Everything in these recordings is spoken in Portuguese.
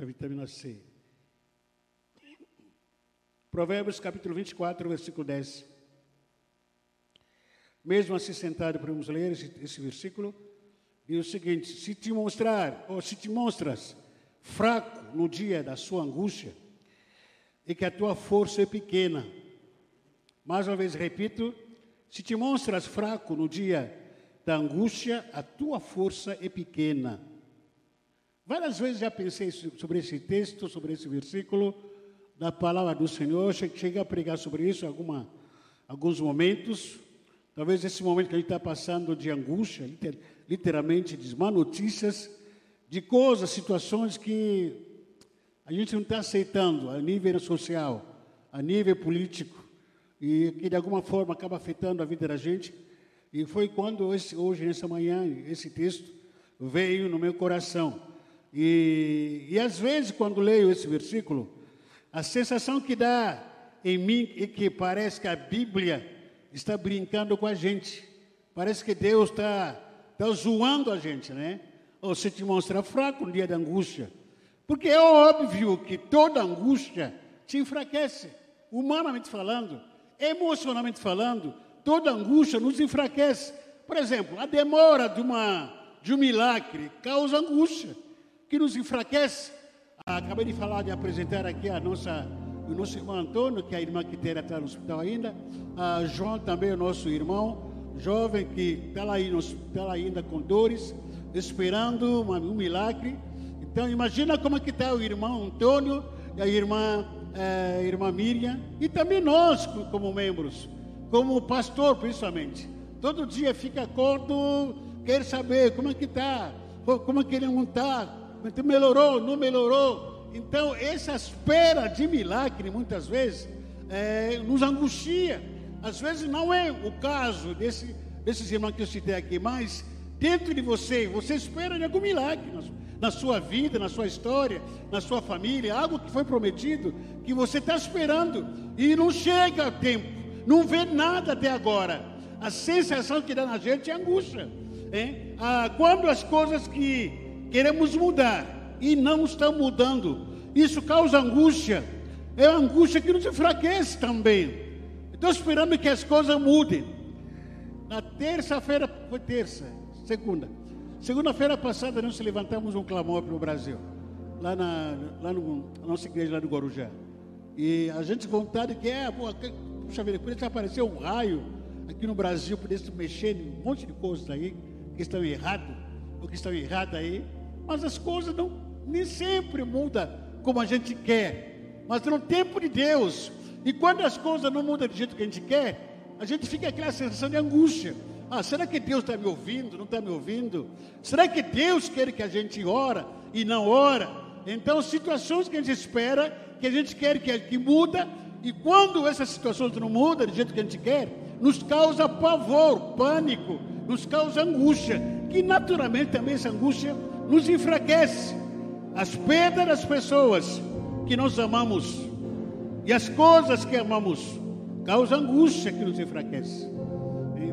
da vitamina C. Provérbios capítulo 24, versículo 10. Mesmo assim sentado, podemos ler esse, esse versículo. Diz o seguinte: se te mostrar, ou se te mostras fraco no dia da sua angústia, e que a tua força é pequena. Mais uma vez repito: se te mostras fraco no dia da angústia, a tua força é pequena. Várias vezes já pensei sobre esse texto, sobre esse versículo da palavra do Senhor. Cheguei a pregar sobre isso em alguma, alguns momentos. Talvez esse momento que a gente está passando de angústia, literalmente, de má notícias, de coisas, situações que a gente não está aceitando a nível social, a nível político, e que de alguma forma acaba afetando a vida da gente. E foi quando, esse, hoje, nessa manhã, esse texto veio no meu coração. E, e às vezes, quando leio esse versículo, a sensação que dá em mim é que parece que a Bíblia está brincando com a gente. Parece que Deus está tá zoando a gente, né? Ou se te mostra fraco no dia da angústia. Porque é óbvio que toda angústia te enfraquece, humanamente falando, emocionalmente falando, toda angústia nos enfraquece. Por exemplo, a demora de, uma, de um milagre causa angústia, que nos enfraquece. Ah, acabei de falar, de apresentar aqui a nossa, o nosso irmão Antônio, que é a irmã que está no hospital ainda. Ah, João também, o nosso irmão, jovem que está lá, tá lá ainda com dores, esperando uma, um milagre. Então, imagina como é que está o irmão Antônio e a irmã, eh, irmã Miriam, e também nós, como membros, como pastor, principalmente. Todo dia fica acordo, quer saber como é que está, como é que ele não está, melhorou, não melhorou. Então, essa espera de milagre, muitas vezes, é, nos angustia. Às vezes não é o caso desse, desses irmãos que eu citei aqui, mas dentro de você, você espera de algum milagre na, na sua vida, na sua história, na sua família, algo que foi prometido, que você está esperando e não chega a tempo, não vê nada até agora. A sensação que dá na gente é angústia. Hein? Ah, quando as coisas que queremos mudar e não estão mudando. Isso causa angústia. É uma angústia que nos enfraquece também. Estou esperando que as coisas mudem. Na terça-feira, foi terça, segunda. Segunda-feira passada nós levantamos um clamor para o Brasil. Lá na, lá no, na nossa igreja lá do Guarujá. E a gente vontade que é, pô, puxa vida, podia aparecer um raio aqui no Brasil, pudesse mexer em um monte de coisas aí que estão erradas, ou que estão erradas aí. Mas as coisas não nem sempre mudam como a gente quer. Mas no tempo de Deus. E quando as coisas não mudam do jeito que a gente quer, a gente fica aquela sensação de angústia. Ah, será que Deus está me ouvindo? Não está me ouvindo? Será que Deus quer que a gente ora e não ora? Então, situações que a gente espera, que a gente quer que, que muda, e quando essas situações não mudam do jeito que a gente quer, nos causa pavor, pânico, nos causa angústia, que naturalmente também essa angústia nos enfraquece. As perdas das pessoas que nós amamos e as coisas que amamos causa angústia que nos enfraquece.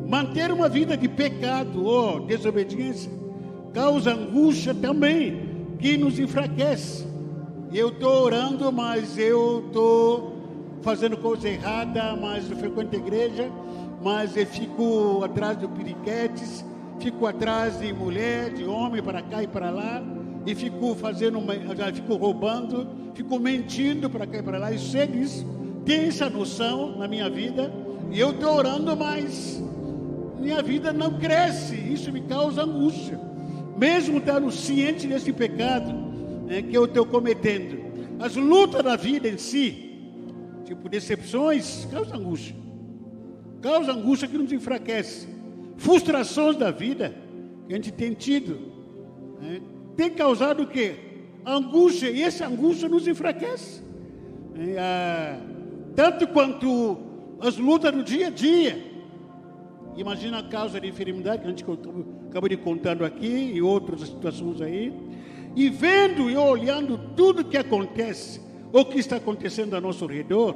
Manter uma vida de pecado ou desobediência causa angústia também que nos enfraquece. Eu estou orando, mas eu estou fazendo coisa errada, mas eu frequento a igreja, mas eu fico atrás de piriquetes, fico atrás de mulher, de homem para cá e para lá, e fico fazendo, uma, fico roubando, fico mentindo para cá e para lá, e sei disso, tem essa noção na minha vida, e eu estou orando, mas minha vida não cresce, isso me causa angústia, mesmo estando ciente desse pecado né, que eu estou cometendo. As lutas da vida em si, tipo decepções, causa angústia, causa angústia que nos enfraquece frustrações da vida que a gente tem tido, né, tem causado o quê? Angústia, e essa angústia nos enfraquece. Né, ah, tanto quanto as lutas do dia a dia. Imagina a causa de enfermidade que a gente acabou de contando aqui e outras situações aí. E vendo e olhando tudo que acontece, ou que está acontecendo ao nosso redor,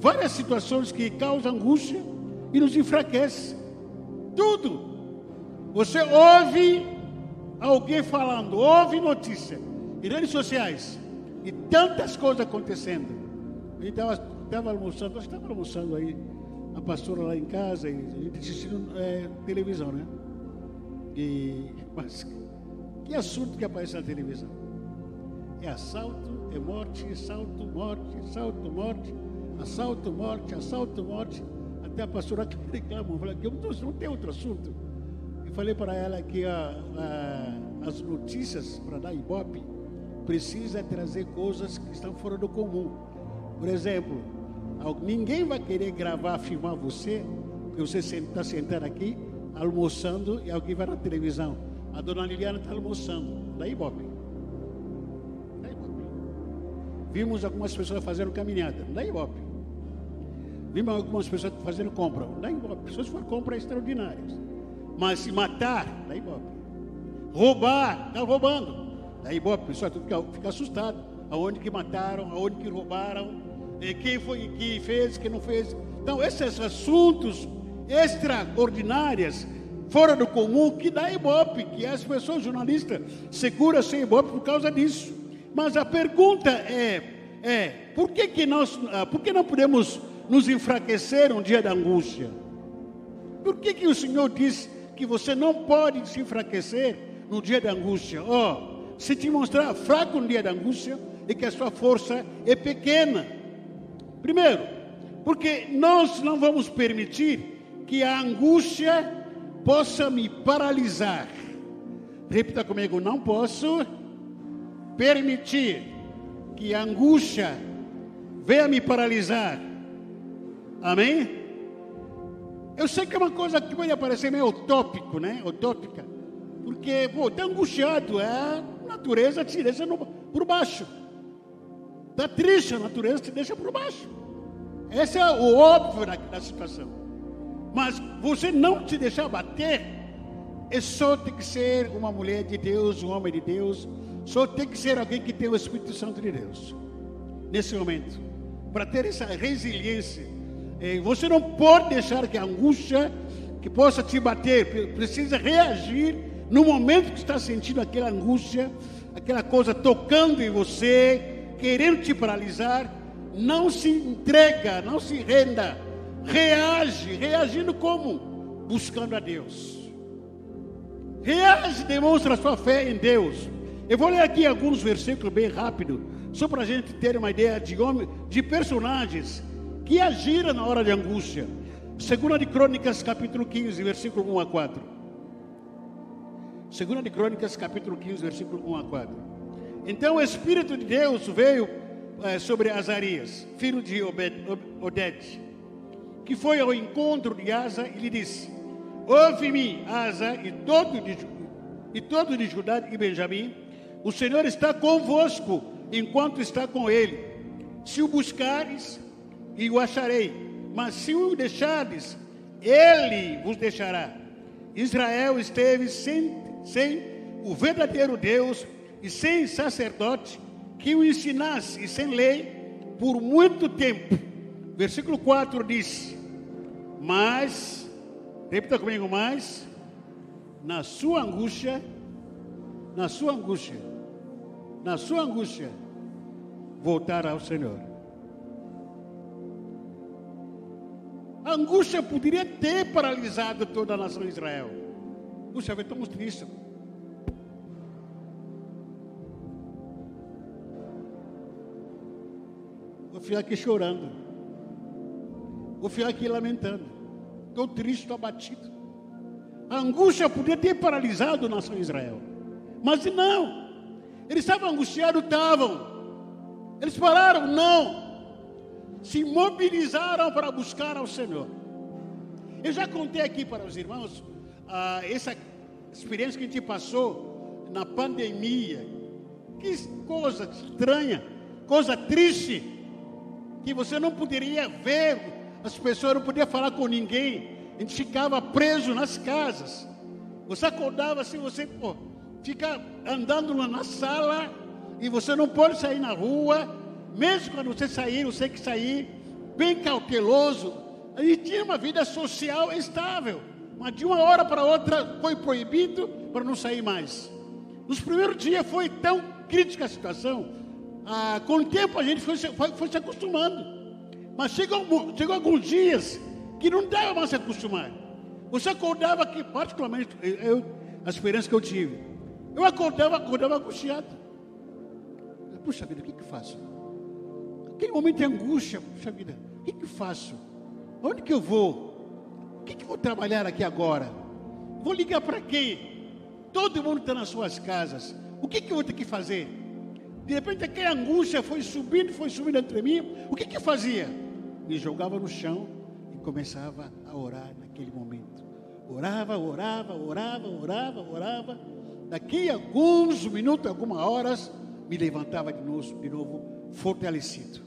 várias situações que causam angústia e nos enfraquecem. Tudo. Você ouve alguém falando, ouve notícia em redes sociais. de tantas coisas acontecendo. A gente estava almoçando, nós estávamos almoçando aí, a pastora lá em casa, e a gente assistindo é, televisão, né? E, mas que assunto que aparece na televisão? É assalto, é morte, assalto, morte, assalto, morte, assalto, morte, assalto, morte. Até a pastora que reclama, falou que não tem outro assunto. Eu falei para ela que a, a, as notícias para dar ibope precisa trazer coisas que estão fora do comum. Por exemplo, ninguém vai querer gravar, filmar você, porque você está sentado aqui, almoçando, e alguém vai na televisão. A dona Liliana está almoçando. Daí, Bob. Vimos algumas pessoas fazendo caminhada. Daí, Bob. Vimos algumas pessoas fazendo compra. Daí, Bob. Pessoas foram compras extraordinárias. Mas se matar, daí, Bob. Roubar, está roubando. Daí, Bob, o pessoal fica, fica assustado. Aonde que mataram, aonde que roubaram, quem foi que fez, quem não fez. Então, esses assuntos extraordinários fora do comum que dá ibope, que as pessoas jornalistas seguram sem ibope por causa disso. Mas a pergunta é, é por que, que nós, ah, por que não podemos nos enfraquecer um dia da angústia? Por que, que o Senhor diz que você não pode se enfraquecer no dia da angústia? Oh, se te mostrar fraco no dia da angústia e que a sua força é pequena. Primeiro, porque nós não vamos permitir que a angústia possa me paralisar. Repita comigo: não posso permitir que a angústia venha me paralisar. Amém? Eu sei que é uma coisa que pode parecer meio utópico, né? Utópica. Porque, pô, tá angustiado, é, a natureza te deixa no, por baixo. Está triste, a natureza te deixa por baixo. Esse é o óbvio da, da situação. Mas você não te deixar bater, é só tem que ser uma mulher de Deus, um homem de Deus, só tem que ser alguém que tem o Espírito Santo de Deus. Nesse momento, para ter essa resiliência, você não pode deixar que a angústia que possa te bater, precisa reagir no momento que está sentindo aquela angústia, aquela coisa tocando em você, querendo te paralisar, não se entrega, não se renda reage, reagindo como? Buscando a Deus. Reage, demonstra a sua fé em Deus. Eu vou ler aqui alguns versículos bem rápido, só para a gente ter uma ideia de homem, de personagens que agiram na hora de angústia. Segunda de Crônicas, capítulo 15, versículo 1 a 4. Segunda de Crônicas, capítulo 15, versículo 1 a 4. Então o Espírito de Deus veio é, sobre Azarias, filho de Obed, Oded, que foi ao encontro de Asa e lhe disse: Ouve-me, Asa, e todo, de, e todo de Judá e Benjamim, o Senhor está convosco enquanto está com ele. Se o buscares, e o acharei, mas se o deixares, ele vos deixará. Israel esteve sem, sem o verdadeiro Deus e sem sacerdote que o ensinasse, e sem lei, por muito tempo. Versículo 4 diz: mas, repita comigo, mais, na sua angústia, na sua angústia, na sua angústia, voltar ao Senhor. A angústia poderia ter paralisado toda a nação de Israel. Puxa, estamos tristes. Vou ficar aqui chorando. Vou ficar aqui lamentando. Estou triste, estou abatido. A angústia podia ter paralisado a nação de Israel. Mas não. Eles estavam angustiados, estavam. Eles pararam, não. Se mobilizaram para buscar ao Senhor. Eu já contei aqui para os irmãos ah, essa experiência que a gente passou na pandemia. Que coisa estranha, coisa triste, que você não poderia ver as pessoas não podiam falar com ninguém. A gente ficava preso nas casas. Você acordava assim, você pô, fica andando na sala e você não pode sair na rua. Mesmo quando você sair, você que sair bem cauteloso. A gente tinha uma vida social estável. Mas de uma hora para outra foi proibido para não sair mais. Nos primeiros dias foi tão crítica a situação ah, com o tempo a gente foi, foi, foi se acostumando. Mas chegou, chegou alguns dias que não dava mais se acostumar. Você acordava aqui, particularmente, eu, a experiência que eu tive. Eu acordava, acordava angustiado. Puxa vida, o que que faço? Aquele momento de angústia, puxa vida, o que que faço? Onde que eu vou? O que que vou trabalhar aqui agora? Vou ligar para quem? Todo mundo está nas suas casas. O que que eu vou ter que fazer? De repente aquela angústia foi subindo, foi subindo entre mim. O que que eu fazia? Me jogava no chão e começava a orar naquele momento. Orava, orava, orava, orava, orava. Daqui a alguns minutos, algumas horas, me levantava de novo, de novo fortalecido.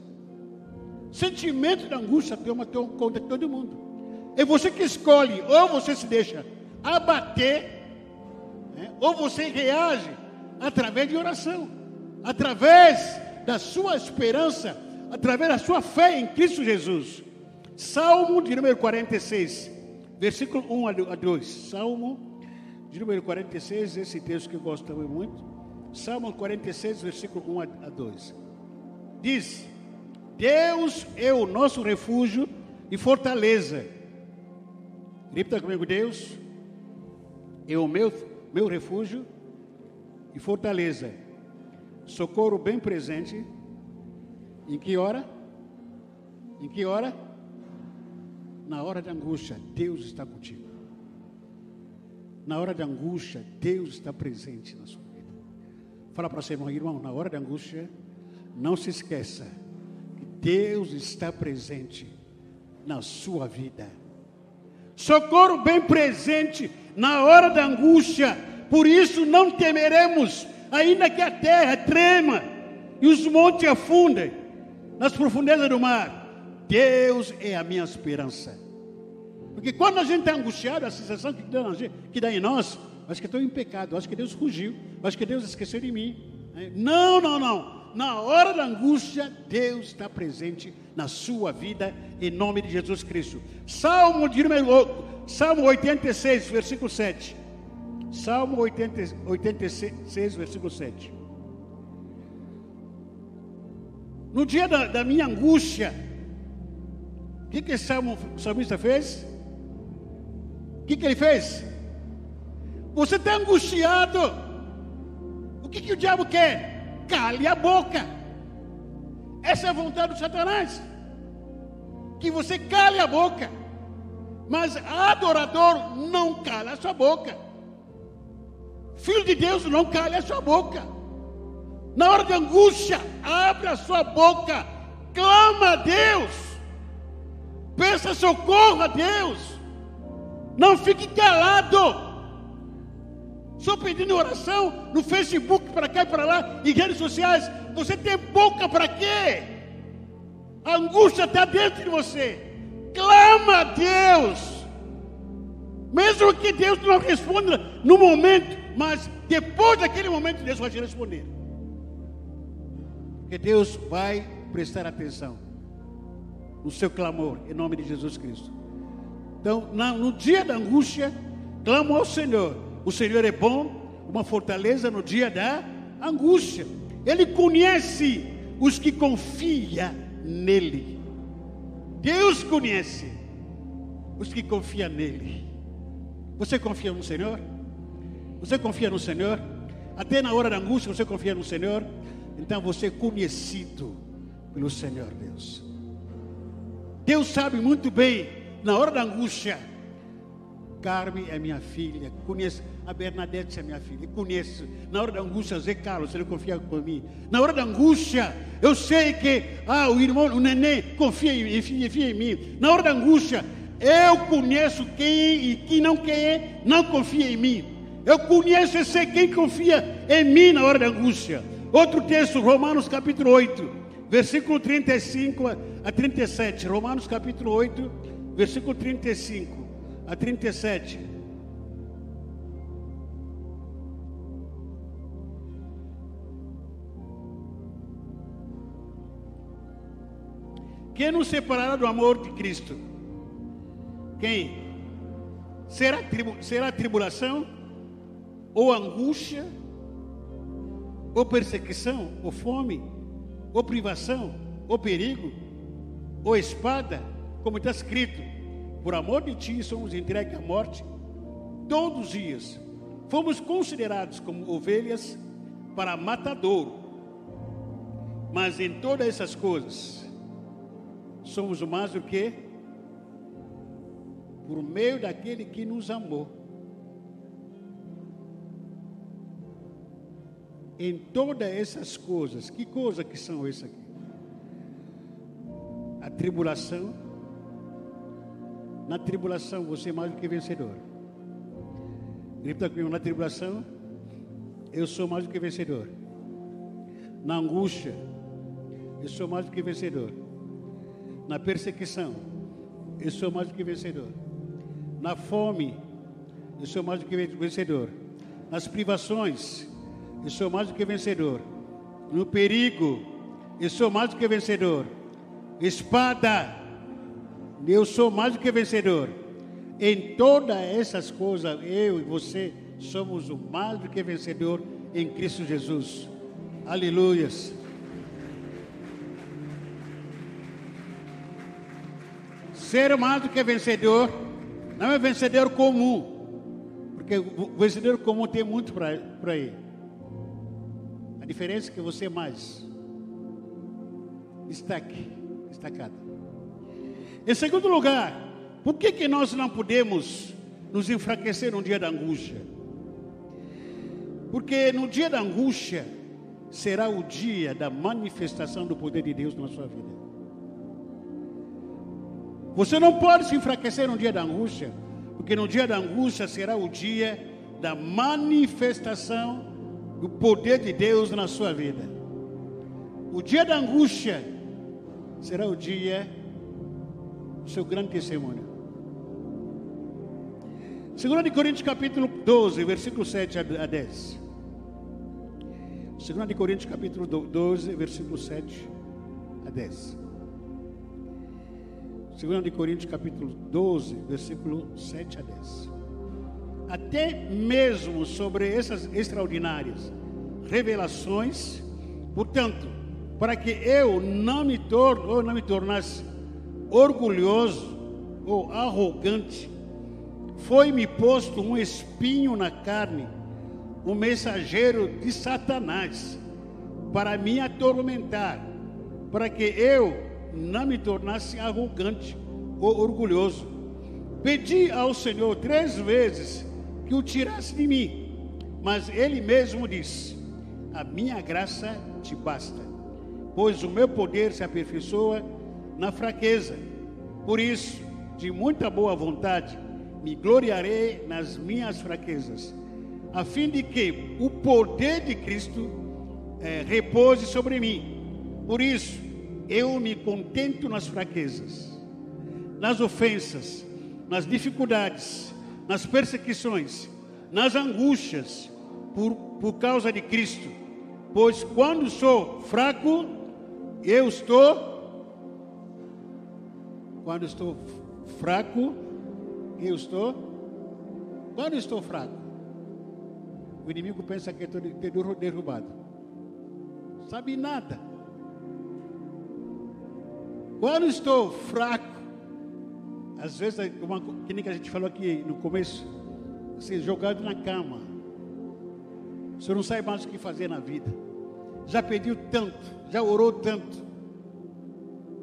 Sentimento de angústia toma conta de todo mundo. É você que escolhe, ou você se deixa abater, né, ou você reage através de oração, através da sua esperança, através da sua fé em Cristo Jesus. Salmo de número 46, versículo 1 a 2. Salmo de número 46, esse texto que eu gosto também muito. Salmo 46, versículo 1 a 2. Diz: Deus é o nosso refúgio e fortaleza. Repita comigo: Deus é o meu, meu refúgio e fortaleza. Socorro bem presente. Em que hora? Em que hora? Na hora de angústia, Deus está contigo. Na hora de angústia, Deus está presente na sua vida. Fala para você, irmão, irmão, na hora de angústia, não se esqueça que Deus está presente na sua vida. Socorro bem presente na hora da angústia. Por isso não temeremos, ainda que a terra trema e os montes afundem nas profundezas do mar. Deus é a minha esperança. Porque quando a gente está angustiado, a sensação que dá, que dá em nós, acho que estou em pecado, acho que Deus fugiu, acho que Deus esqueceu de mim. Não, não, não. Na hora da angústia, Deus está presente na sua vida, em nome de Jesus Cristo. Salmo de número, Salmo 86, versículo 7. Salmo 80, 86, versículo 7. No dia da, da minha angústia, o que, que esse salmo, salmista fez? O que, que ele fez? Você está angustiado. O que, que o diabo quer? Cale a boca. Essa é a vontade do Satanás. Que você cale a boca. Mas adorador não cala a sua boca. Filho de Deus não cale a sua boca. Na hora de angústia, abre a sua boca. Clama a Deus. Peça socorro a Deus. Não fique calado. Só pedindo oração no Facebook, para cá e para lá, em redes sociais. Você tem boca para quê? A angústia está dentro de você. Clama a Deus. Mesmo que Deus não responda no momento, mas depois daquele momento, Deus vai te responder. Porque Deus vai prestar atenção no seu clamor, em nome de Jesus Cristo. Então, no dia da angústia, clamo ao Senhor o Senhor é bom, uma fortaleza no dia da angústia. Ele conhece os que confiam nele. Deus conhece os que confiam nele. Você confia no Senhor? Você confia no Senhor? Até na hora da angústia você confia no Senhor? Então você é conhecido pelo Senhor Deus. Deus sabe muito bem, na hora da angústia, Carmen é minha filha, conheço. A Bernadette é minha filha, conheço. Na hora da angústia, Zé Carlos, ele confia em mim. Na hora da angústia, eu sei que ah, o irmão, o neném, confia em, confia em mim. Na hora da angústia, eu conheço quem e quem não quer, não confia em mim. Eu conheço e sei quem confia em mim na hora da angústia. Outro texto, Romanos capítulo 8, versículo 35 a 37. Romanos capítulo 8, versículo 35 a 37. Quem nos separará do amor de Cristo? Quem? Será, tribu será tribulação? Ou angústia? Ou perseguição? Ou fome? ou privação, ou perigo, ou espada, como está escrito: por amor de ti somos entregues à morte todos os dias. Fomos considerados como ovelhas para matadouro. Mas em todas essas coisas, somos mais do que por meio daquele que nos amou. Em todas essas coisas, que coisas que são essas aqui? A tribulação. Na tribulação você é mais do que vencedor. Grita comigo, na tribulação eu sou mais do que vencedor. Na angústia, eu sou mais do que vencedor. Na perseguição, eu sou mais do que vencedor. Na fome, eu sou mais do que vencedor. Nas privações, eu sou mais do que vencedor. No perigo, eu sou mais do que vencedor. Espada, eu sou mais do que vencedor. Em todas essas coisas, eu e você somos o mais do que vencedor em Cristo Jesus. Aleluias. Ser mais do que vencedor não é vencedor comum, porque o vencedor comum tem muito para aí. A diferença é que você é mais destaque, destacado. Em segundo lugar, por que, que nós não podemos nos enfraquecer no dia da angústia? Porque no dia da angústia será o dia da manifestação do poder de Deus na sua vida. Você não pode se enfraquecer no dia da angústia, porque no dia da angústia será o dia da manifestação do poder de Deus na sua vida. O dia da angústia será o dia seu grande testemunho. 2 de Coríntios capítulo 12, versículo 7 a 10. 2 de Coríntios capítulo 12, versículo 7 a 10. 2 de Coríntios capítulo 12, versículo 7 a 10. Até mesmo sobre essas extraordinárias revelações, portanto, para que eu não me torne ou não me tornasse orgulhoso ou arrogante, foi-me posto um espinho na carne, um mensageiro de Satanás, para me atormentar, para que eu não me tornasse arrogante ou orgulhoso. Pedi ao Senhor três vezes que o tirasse de mim, mas ele mesmo disse: A minha graça te basta, pois o meu poder se aperfeiçoa na fraqueza. Por isso, de muita boa vontade, me gloriarei nas minhas fraquezas, a fim de que o poder de Cristo é, repouse sobre mim. Por isso, eu me contento nas fraquezas, nas ofensas, nas dificuldades, nas perseguições, nas angústias, por, por causa de Cristo. Pois quando sou fraco, eu estou. Quando estou fraco, eu estou? Quando estou fraco? O inimigo pensa que estou derrubado. Sabe nada. Quando estou fraco, às vezes, uma, que nem que a gente falou aqui no começo, assim, jogado na cama. Você não sabe mais o que fazer na vida. Já pediu tanto, já orou tanto.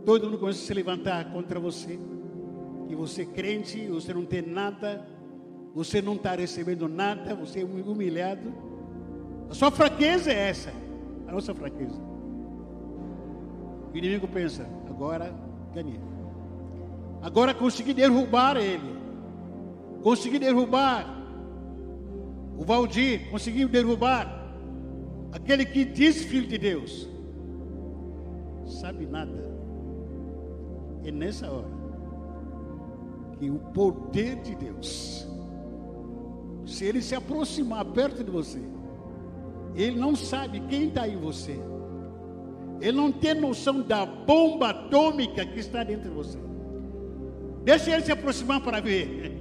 Todo mundo começa a se levantar contra você que você é crente, você não tem nada, você não está recebendo nada, você é humilhado. A sua fraqueza é essa, a nossa fraqueza. O inimigo pensa, agora ganhei. Agora consegui derrubar ele. Consegui derrubar o Valdir, consegui derrubar aquele que diz filho de Deus. Sabe nada. É nessa hora que o poder de Deus, se ele se aproximar perto de você, ele não sabe quem está em você, ele não tem noção da bomba atômica que está dentro de você. Deixa ele se aproximar para ver.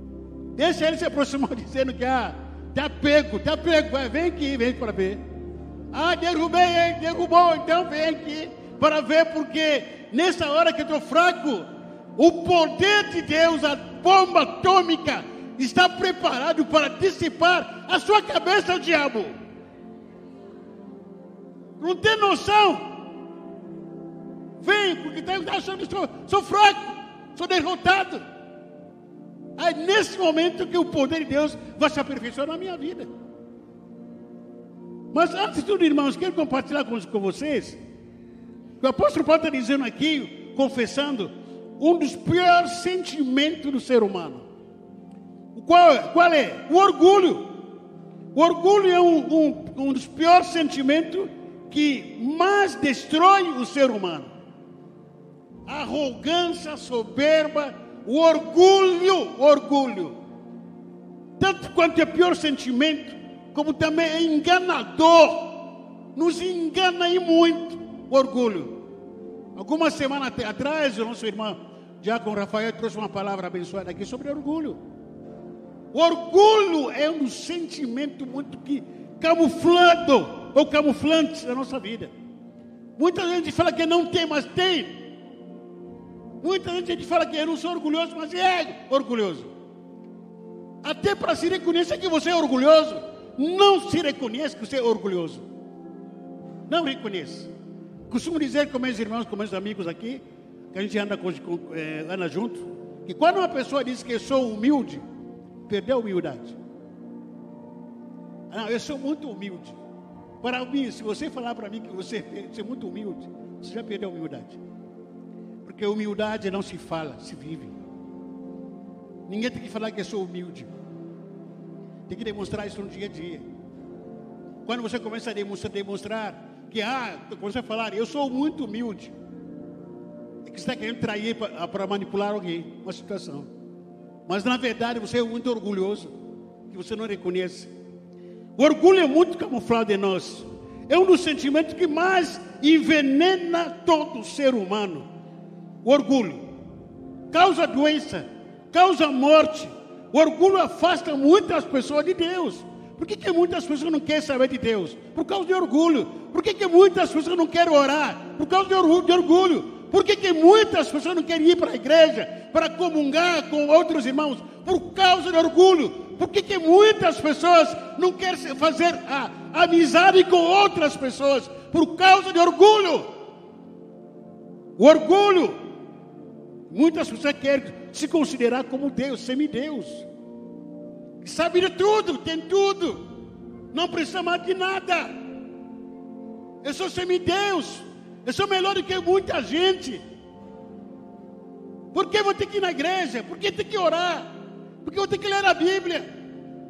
Deixa ele se aproximar dizendo que ah, tá pego, tá pego, vem aqui, vem para ver. Ah, derrubei, derrubou, então vem aqui para ver, porque nessa hora que eu estou fraco, o poder de Deus, a bomba atômica, está preparado para dissipar a sua cabeça, o diabo. Não tem noção. Vem, porque está achando que sou, sou fraco, sou derrotado. É nesse momento que o poder de Deus vai se aperfeiçoar na minha vida. Mas antes de tudo, irmãos, quero compartilhar com, com vocês. O apóstolo Paulo está dizendo aqui, confessando, um dos piores sentimentos do ser humano. Qual, qual é? O orgulho. O orgulho é um, um, um dos piores sentimentos que mais destrói o ser humano. A arrogância, a soberba, o orgulho, orgulho. Tanto quanto é pior sentimento, como também é enganador. Nos engana aí muito orgulho. Algumas semanas atrás, o nosso irmão Diácono Rafael trouxe uma palavra abençoada aqui sobre orgulho. O orgulho é um sentimento muito que, camuflado ou camuflante da nossa vida. Muita gente fala que não tem, mas tem. Muita gente fala que eu não sou orgulhoso, mas é orgulhoso. Até para se reconhecer que você é orgulhoso, não se reconhece que você é orgulhoso. Não reconhece. Costumo dizer com meus irmãos, com meus amigos aqui, que a gente anda, com, é, anda junto, que quando uma pessoa diz que eu sou humilde, perdeu a humildade. Não, eu sou muito humilde. Para mim, se você falar para mim que você, você é muito humilde, você já perdeu a humildade. Porque humildade não se fala, se vive. Ninguém tem que falar que eu sou humilde. Tem que demonstrar isso no dia a dia. Quando você começa a demonstrar, demonstrar que, ah, começa a falar, eu sou muito humilde. É que você está querendo trair para manipular alguém, uma situação. Mas na verdade você é muito orgulhoso, que você não reconhece. O orgulho é muito camuflado em nós. É um dos sentimentos que mais envenena todo ser humano. O orgulho causa doença, causa morte. O orgulho afasta muitas pessoas de Deus. Por que, que muitas pessoas não querem saber de Deus? Por causa de orgulho. Por que, que muitas pessoas não querem orar? Por causa de orgulho. Por que, que muitas pessoas não querem ir para a igreja para comungar com outros irmãos? Por causa de orgulho. Por que, que muitas pessoas não querem fazer a, amizade com outras pessoas? Por causa de orgulho. O orgulho Muitas pessoas querem se considerar como Deus, semideus. Sabe de tudo, tem tudo. Não precisa mais de nada. Eu sou semideus. Eu sou melhor do que muita gente. Por que vou ter que ir na igreja? Por que tem que orar? Por que vou ter que ler a Bíblia?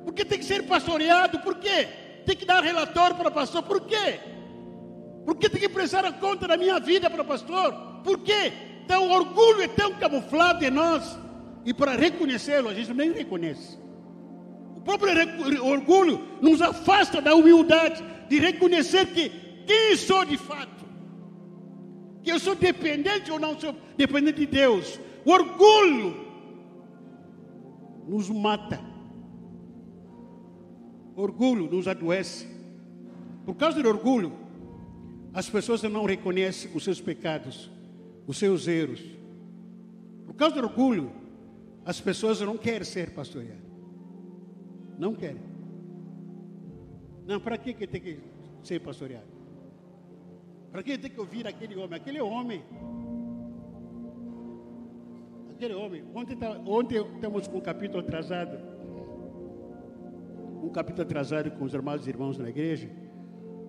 Por que tem que ser pastoreado? Por quê? Tem que dar relatório para o pastor? Por quê? Por que tem que prestar conta da minha vida para o pastor? Por quê? Então o orgulho é tão camuflado em nós, e para reconhecê-lo, a gente nem reconhece. O próprio orgulho nos afasta da humildade de reconhecer que quem sou de fato, que eu sou dependente ou não sou dependente de Deus. O orgulho nos mata. Orgulho nos adoece. Por causa do orgulho, as pessoas não reconhecem os seus pecados os seus erros. Por causa do orgulho, as pessoas não querem ser pastoreadas. Não querem. Não, para que, que tem que ser pastoreado? Para que tem que ouvir aquele homem? Aquele homem. Aquele homem. Ontem, tá, ontem estamos com um capítulo atrasado. Um capítulo atrasado com os e irmãos na igreja.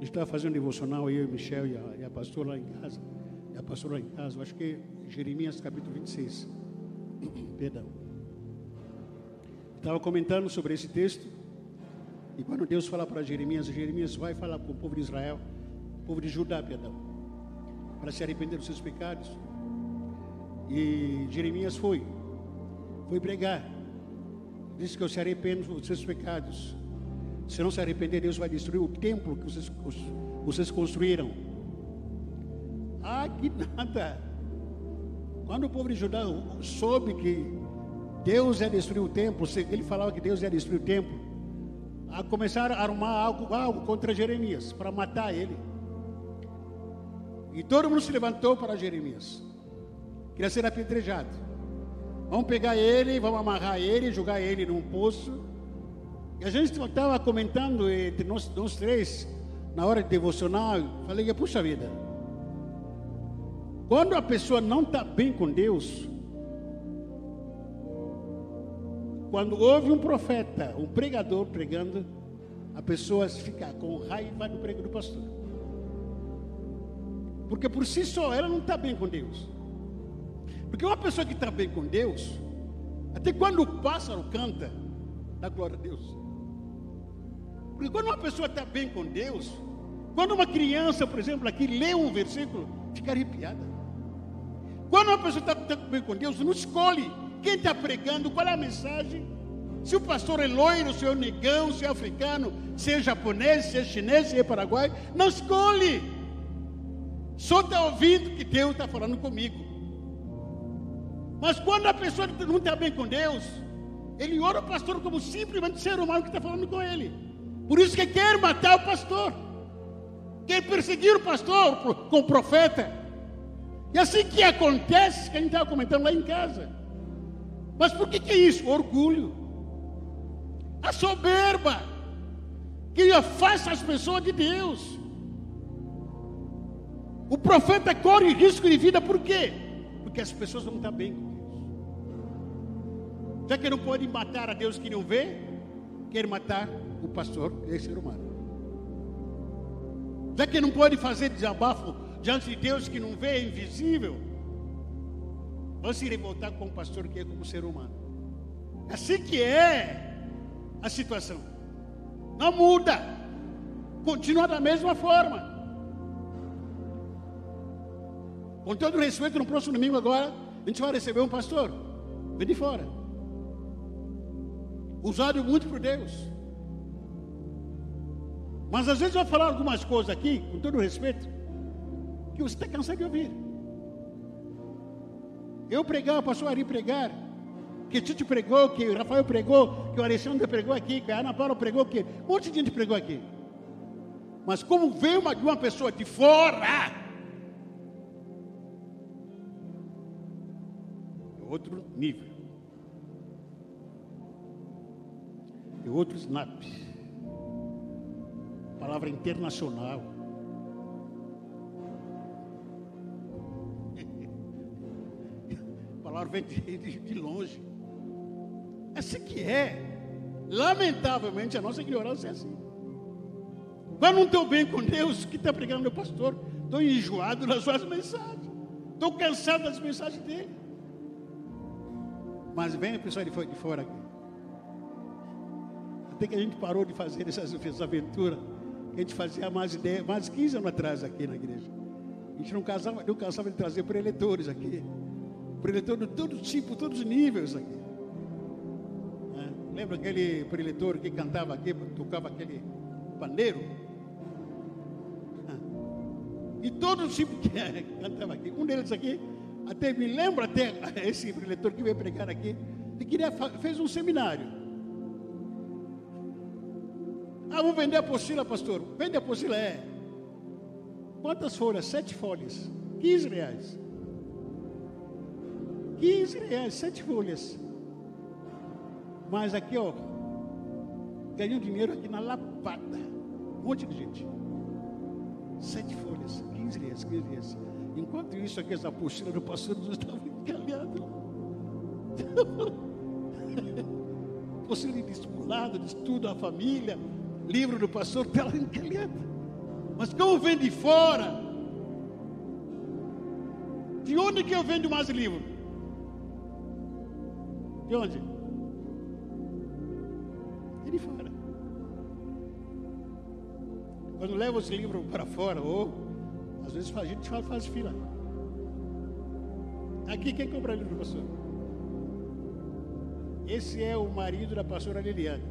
Estava fazendo um devocional, eu, e Michel e a, e a pastora lá em casa a pastora em casa, acho que Jeremias capítulo 26. Perdão. Estava comentando sobre esse texto. E quando Deus fala para Jeremias, Jeremias vai falar para o povo de Israel, o povo de Judá, perdão, para se arrepender dos seus pecados. E Jeremias foi, foi pregar. Disse que eu se arrependo dos seus pecados. Se não se arrepender, Deus vai destruir o templo que vocês, vocês construíram ah, que nada. Quando o povo de Judá soube que Deus ia destruir o templo, ele falava que Deus ia destruir o templo. a começar a arrumar algo, algo contra Jeremias, para matar ele. E todo mundo se levantou para Jeremias. Queria ser apedrejado. Vamos pegar ele, vamos amarrar ele, jogar ele num poço. E a gente estava comentando entre nós, nós três, na hora de devocional, falei puxa vida, quando a pessoa não está bem com Deus, quando houve um profeta, um pregador pregando, a pessoa fica com raiva do prego do pastor. Porque por si só ela não está bem com Deus. Porque uma pessoa que está bem com Deus, até quando o pássaro canta, dá glória a Deus. Porque quando uma pessoa está bem com Deus, quando uma criança, por exemplo, aqui lê um versículo, fica arrepiada. Quando uma pessoa está tá bem com Deus, não escolhe quem está pregando, qual é a mensagem. Se o pastor é loiro, se é negão, se é africano, se é japonês, se é chinês, se é paraguai, não escolhe. Só está ouvindo que Deus está falando comigo. Mas quando a pessoa não está bem com Deus, ele ora o pastor como simplesmente ser humano que está falando com ele. Por isso que quer matar o pastor, quer perseguir o pastor com o profeta. E assim que acontece, que a gente estava comentando lá em casa. Mas por que, que é isso? Orgulho. A soberba que afasta as pessoas de Deus. O profeta corre risco de vida por quê? Porque as pessoas não estão bem com já que não pode matar a Deus que não vê, quer matar o pastor, que é ser humano. Já que não pode fazer desabafo diante de Deus que não vê, é invisível, vão se revoltar com o pastor que é como ser humano. Assim que é a situação. Não muda. Continua da mesma forma. Com todo respeito, no próximo domingo agora, a gente vai receber um pastor. Vem de fora usado muito por Deus. Mas às vezes eu vou falar algumas coisas aqui, com todo respeito, que você está cansado de ouvir. Eu pregar, o pastor Ari pregar, que Tito pregou, que o Rafael pregou, que o Alexandre pregou aqui, que a Ana Paula pregou aqui, um monte de gente pregou aqui. Mas como veio uma, uma pessoa de fora, outro nível. e outro snap. Palavra internacional. Palavra vem de, de, de longe. Essa que é. Lamentavelmente a nossa ignorância é assim. Quando não estou bem com Deus, que está pregando meu pastor, estou enjoado das suas mensagens. Estou cansado das mensagens dele. Mas vem a pessoa de fora aqui. Até que a gente parou de fazer essas, essas aventuras a gente fazia mais, de, mais de 15 anos atrás aqui na igreja. A gente não cansava, não cansava de trazer preletores aqui. Preletor de todo tipo, todos os níveis aqui. É. Lembra aquele preletor que cantava aqui, tocava aquele pandeiro? É. E todo tipo que cantava aqui. Um deles aqui, até me lembro até esse preletor que veio pregar aqui, ele queria, fez um seminário. Ah, vamos vender a apostila, pastor. Vende a apostila, é. Quantas folhas? Sete folhas. 15 reais. 15 reais, sete folhas. Mas aqui, ó, ganhou dinheiro aqui na lapada. Um monte de gente. Sete folhas, 15 reais, 15 reais. Enquanto isso, aqui essa apostila do pastor Jesus estava encalhada. apostila de discipulado, de estudo, a família, livro do pastor está lá encalhado. Mas como vem de fora, de onde que eu vendo mais livro? De onde? É de fora. Quando leva esse livro para fora, ou às vezes a gente faz, faz fila. Aqui quem compra livro pastor? Esse é o marido da pastora Liliane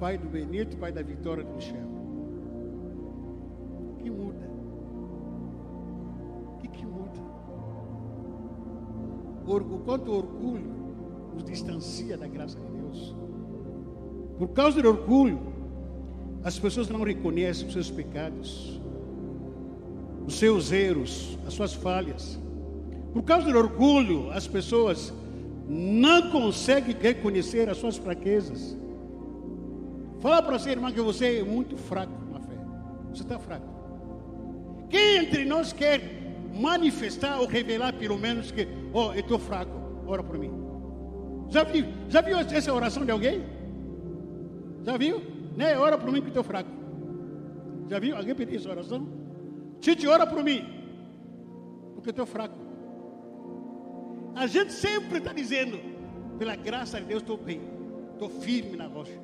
pai do Benito, pai da Vitória do Michel. Que muda? O que, que muda? O quanto orgulho nos distancia da graça de Deus. Por causa do orgulho, as pessoas não reconhecem os seus pecados, os seus erros, as suas falhas. Por causa do orgulho, as pessoas não conseguem reconhecer as suas fraquezas. Fala para você, irmã, que você é muito fraco na fé. Você está fraco. Quem entre nós quer manifestar ou revelar, pelo menos, que, oh, eu estou fraco, ora por mim. Já viu, já viu essa oração de alguém? Já viu? Né? Ora por mim que estou fraco. Já viu? Alguém pediu essa oração? Tite, ora por mim. Porque estou fraco. A gente sempre está dizendo, pela graça de Deus, estou bem. Estou firme na rocha.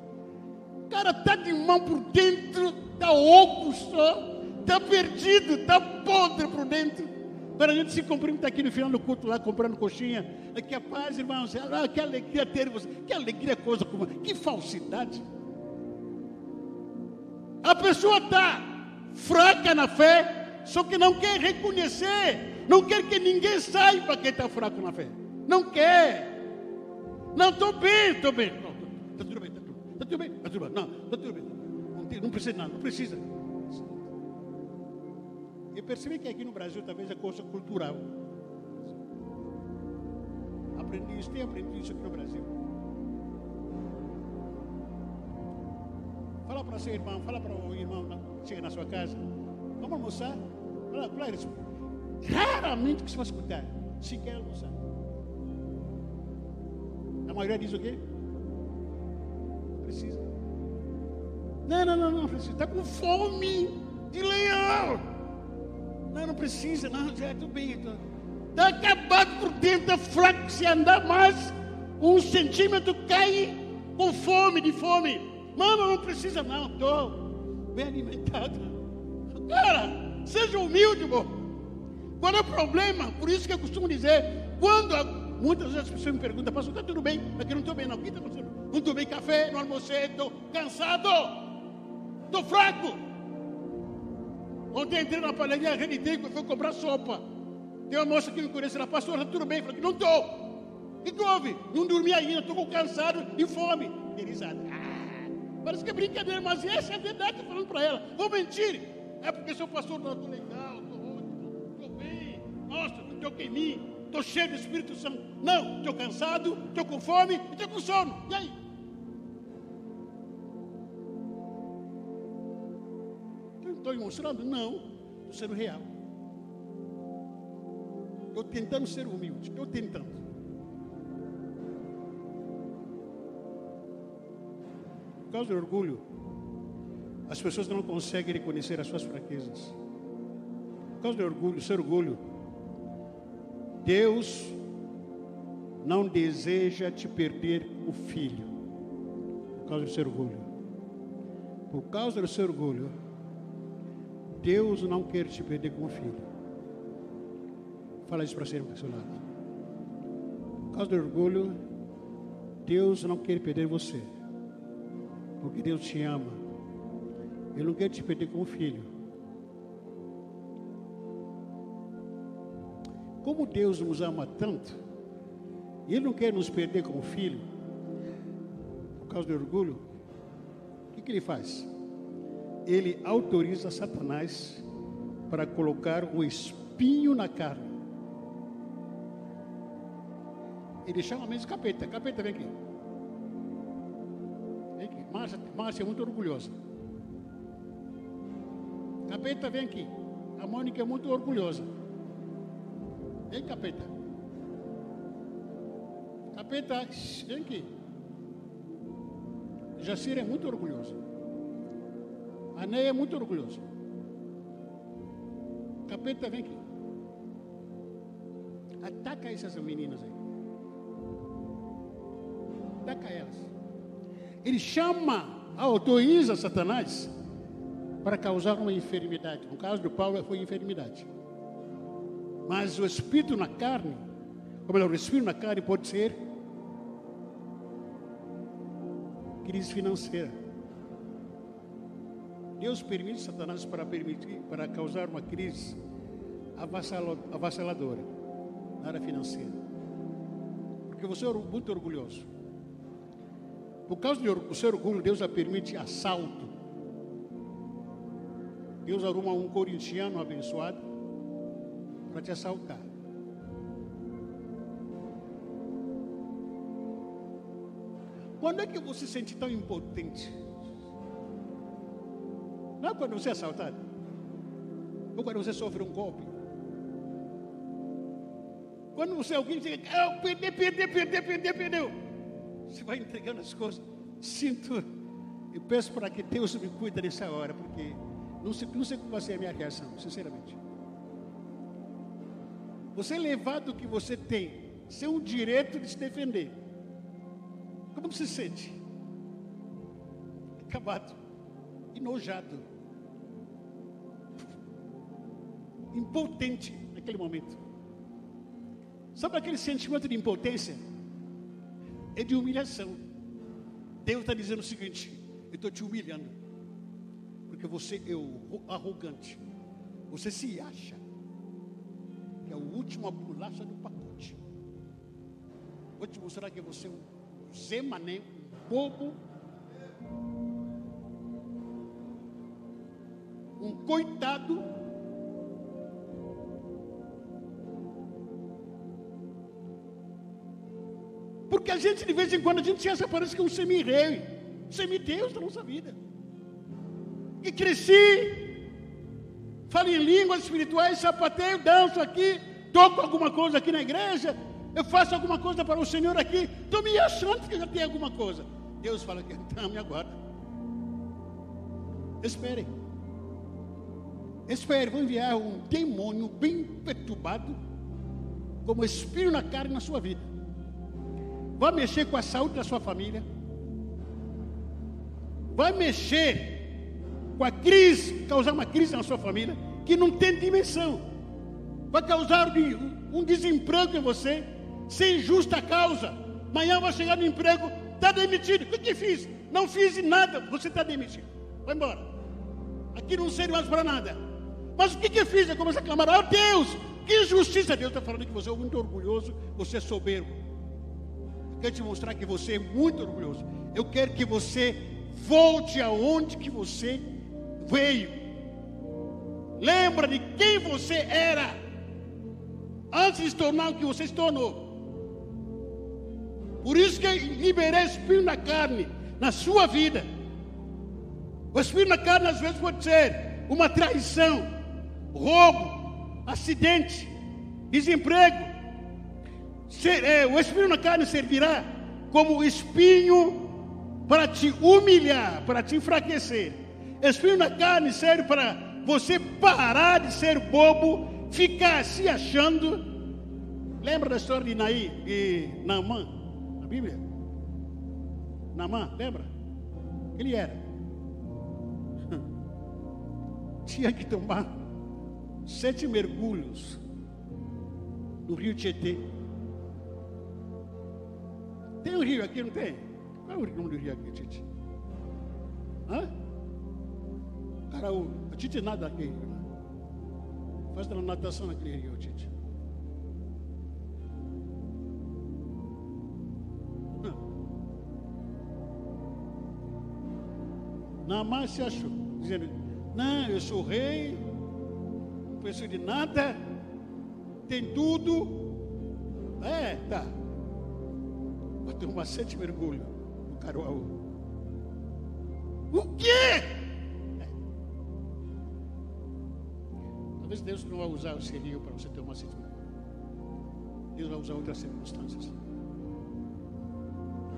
O cara está de mão por dentro, está oco só, está perdido, está podre por dentro. Para a gente se cumprimentar aqui no final do culto, lá comprando coxinha. Que a paz, irmãos. Ah, que alegria ter você. Que alegria, coisa como. Que falsidade. A pessoa está fraca na fé, só que não quer reconhecer. Não quer que ninguém saiba que está fraco na fé. Não quer. Não, estou bem, estou bem. Está tudo bem, está tudo, tá tudo bem. Está tudo bem. Não, está tudo bem. Não, não precisa, não, não precisa. Eu percebi que aqui no Brasil talvez é coisa cultural. Aprendi isso, tenho aprendido isso aqui no Brasil. Fala para seu irmão, fala para o irmão chega na sua casa. Vamos almoçar? Fala, isso. Raramente que você vai escutar. Se quer almoçar. A maioria diz o quê? Precisa. Não, não, não, não precisa. Está com fome de leão. Não, não precisa, não, já estou bem. Está acabado por dentro, está fraco. Se andar mais um centímetro, cai com fome, de fome. Mama, não precisa, não, estou bem alimentado. Cara, seja humilde, irmão. Qual é o problema? Por isso que eu costumo dizer, quando muitas vezes as pessoas me perguntam, pastor, está tudo bem? Aqui não estou bem, não. Tá não tomei café, não almocei, estou cansado, estou fraco. Ontem entrei na padaria, arrebentei, fui comprar sopa. Tem uma moça que me conhece, ela, pastor, está tudo bem? Eu falei, não estou. O que, houve? Não dormi ainda, estou cansado e fome. Derizada. Ah, parece que é brincadeira, mas essa é a verdade, estou falando para ela. Vou mentir. É porque sou pastor, não, estou legal, estou estou bem. Nossa, toquei em mim, estou cheio do Espírito Santo. Não, estou cansado, estou com fome e estou com sono. E aí? Estou mostrando? Não, estou sendo real. Estou tentando ser humilde, estou tentando. Por causa do orgulho, as pessoas não conseguem reconhecer as suas fraquezas. Por causa do orgulho, seu orgulho, Deus não deseja te perder o filho. Por causa do seu orgulho. Por causa do seu orgulho, Deus não quer te perder como filho. Fala isso para ser lado. Por causa do orgulho, Deus não quer perder você. Porque Deus te ama. Ele não quer te perder como filho. Como Deus nos ama tanto, e Ele não quer nos perder como filho, por causa do orgulho, o que, que Ele faz? Ele autoriza Satanás para colocar o espinho na carne. Ele chama mesmo capeta. Capeta, vem aqui. Vem aqui. Márcia, Márcia é muito orgulhosa. Capeta, vem aqui. A Mônica é muito orgulhosa. Vem, capeta. Capeta, vem aqui. Jacir é muito orgulhoso. A Neia é muito orgulhosa. Capeta, vem aqui. Ataca essas meninas aí. Ataca elas. Ele chama, autoriza Satanás para causar uma enfermidade. No caso do Paulo foi enfermidade. Mas o espírito na carne, ele é o espírito na carne, pode ser crise financeira. Deus permite Satanás para permitir, para causar uma crise avassaladora na área financeira. Porque você é muito orgulhoso. Por causa do seu orgulho, Deus permite assalto. Deus arruma um corintiano abençoado para te assaltar. Quando é que você se sente tão impotente? Não é quando você é assaltado. Ou quando você sofre um golpe. Quando você alguém diz, ah, perder, perder, perder, perder, perdeu. Você vai entregando as coisas. Sinto e peço para que Deus me cuide nessa hora, porque não sei, não sei como vai ser a minha reação, sinceramente. Você levar do que você tem, ser um direito de se defender. Como se sente? Acabado, enojado, impotente naquele momento. Sabe aquele sentimento de impotência? É de humilhação. Deus está dizendo o seguinte: eu estou te humilhando, porque você é o arrogante, você se acha que é o último bolacha do pacote. Vou te mostrar que você é um Zé Mané, um bobo, um coitado. Porque a gente, de vez em quando, a gente se acha, parece que é um semi-rei, semi-deus da nossa vida. E cresci, falo em línguas espirituais, sapateio, danço aqui, toco alguma coisa aqui na igreja, eu faço alguma coisa para o Senhor aqui, estou me achando que já tem alguma coisa. Deus fala que então me aguarda. Espere. Espere, vou enviar um demônio bem perturbado, como espírito na carne na sua vida. Vai mexer com a saúde da sua família. Vai mexer com a crise, causar uma crise na sua família que não tem dimensão. Vai causar um desemprego em você sem justa causa. Amanhã vai chegar no emprego, está demitido. O que, fiz? Não fiz nada, você está demitido. Vai embora. Aqui não serve mais para nada. Mas o que, que fiz? Eu comecei a clamar, oh Deus, que injustiça. Deus está falando que você é muito orgulhoso, você é soberbo. Eu quero te mostrar que você é muito orgulhoso. Eu quero que você volte aonde que você veio. Lembra de quem você era antes de se tornar o que você se tornou. Por isso que liberei espírito na carne, na sua vida. O espírito na carne às vezes pode ser uma traição, roubo, acidente, desemprego. É, o espírito na carne servirá como espinho para te humilhar, para te enfraquecer. Espírito na carne serve para você parar de ser bobo, ficar se achando. Lembra da história de Naí e Naamã? na Bíblia? Namã, lembra? Ele era. Tinha que tomar sete mergulhos no rio Tietê. Tem um rio aqui, não tem? Qual é o nome do rio aqui, Tite? Hã? Cara, o, a Tite nada aqui. Faz uma natação naquele rio, Tite. Naamã se achou, dizendo: Não, eu sou rei, não preciso de nada, tem tudo. É, tá. Mas tem uma sete mergulho no Caruaú. O quê? É. Talvez Deus não vai usar o selinho para você ter uma mergulho. Deus vai usar outras circunstâncias.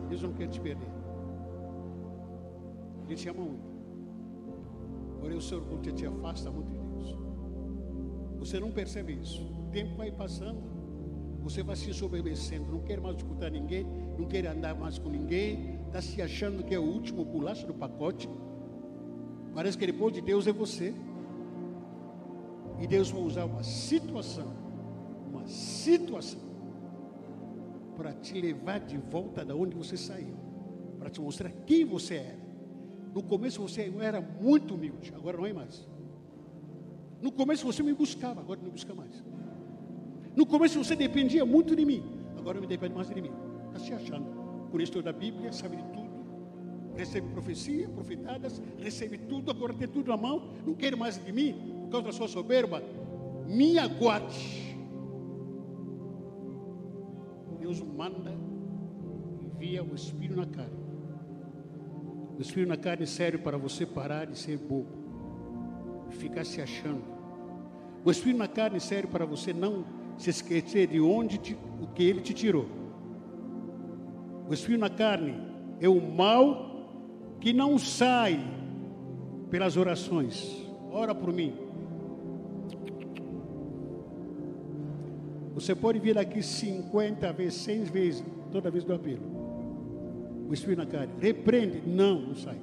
Deus não quer te perder. Ele te ama muito. Porém, o seu orgulho te afasta muito de Deus. Você não percebe isso. O tempo vai passando, você vai se sobrevivendo. Não quer mais escutar ninguém, não quer andar mais com ninguém. Está se achando que é o último bolacha do pacote. Parece que depois de Deus é você. E Deus vai usar uma situação, uma situação, para te levar de volta da onde você saiu, para te mostrar quem você era. No começo você era muito humilde, agora não é mais. No começo você me buscava, agora não me busca mais. No começo você dependia muito de mim, agora não me depende mais de mim. Está se achando. Isso da Bíblia, sabe de tudo, recebe profecia, profetadas, recebe tudo, agora tem tudo na mão, não quer mais de mim, por causa da sua soberba. Me aguarde. Deus manda, envia o Espírito na carne. O Espírito na carne serve para você parar de ser bobo, e ficar se achando. O Espírito na carne serve para você não se esquecer de onde te, o que ele te tirou. O Espírito na carne é o mal que não sai pelas orações. Ora por mim. Você pode vir aqui 50 vezes, 100 vezes, toda vez do apelo. O Espírito na carne. Repreende. Não, não sai.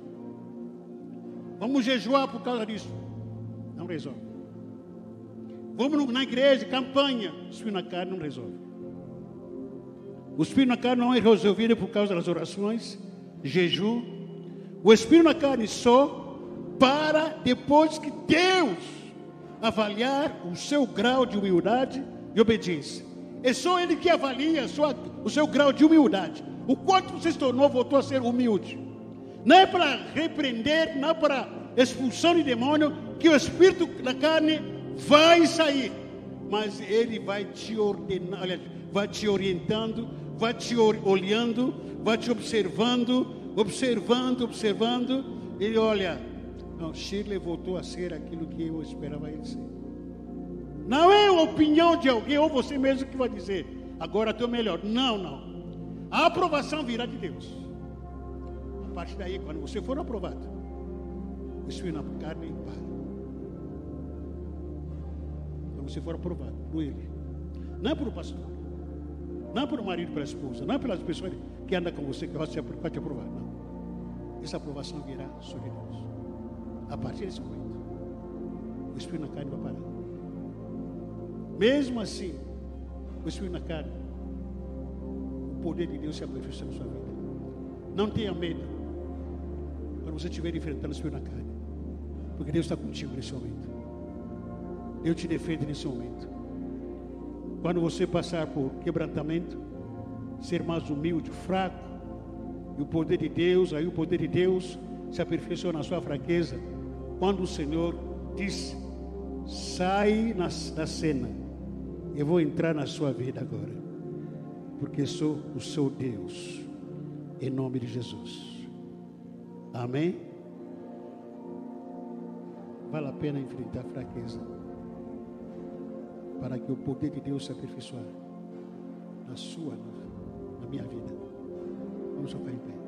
Vamos jejuar por causa disso. Não resolve. Vamos na igreja, campanha. O Espírito na carne não resolve. O Espírito na carne não é resolvido por causa das orações, jejum. O Espírito na carne só para depois que Deus avaliar o seu grau de humildade e obediência. É só Ele que avalia sua, o seu grau de humildade. O quanto você se tornou, voltou a ser humilde. Não é para repreender, não é para expulsão de demônio, que o Espírito da carne vai sair. Mas Ele vai te ordenar, vai te orientando, vai te olhando, vai te observando, observando, observando. Ele olha, não, Shirley voltou a ser aquilo que eu esperava ele ser. Não é a opinião de alguém ou você mesmo que vai dizer, agora estou melhor. Não, não. A aprovação virá de Deus. A partir daí, quando você for aprovado, o Espírito na carne para. Quando você for aprovado por Ele, não é por o pastor, não é o marido, pela esposa, não é pelas pessoas que andam com você que vai te aprovar. Não. Essa aprovação virá sobre Deus. A partir desse momento, o Espírito na carne vai parar. Mesmo assim, o Espírito na carne, o poder de Deus se aperfeiçoa na sua vida. Não tenha medo quando você estiver enfrentando o Espírito na carne, porque Deus está contigo nesse momento. Deus te defende nesse momento. Quando você passar por quebrantamento, ser mais humilde, fraco, e o poder de Deus, aí o poder de Deus se aperfeiçoa na sua fraqueza. Quando o Senhor diz: sai na, da cena, eu vou entrar na sua vida agora, porque sou o seu Deus, em nome de Jesus. Amém? Vale a pena enfrentar a fraqueza, para que o poder de Deus se aperfeiçoe na sua, na minha vida. Vamos ficar em pé.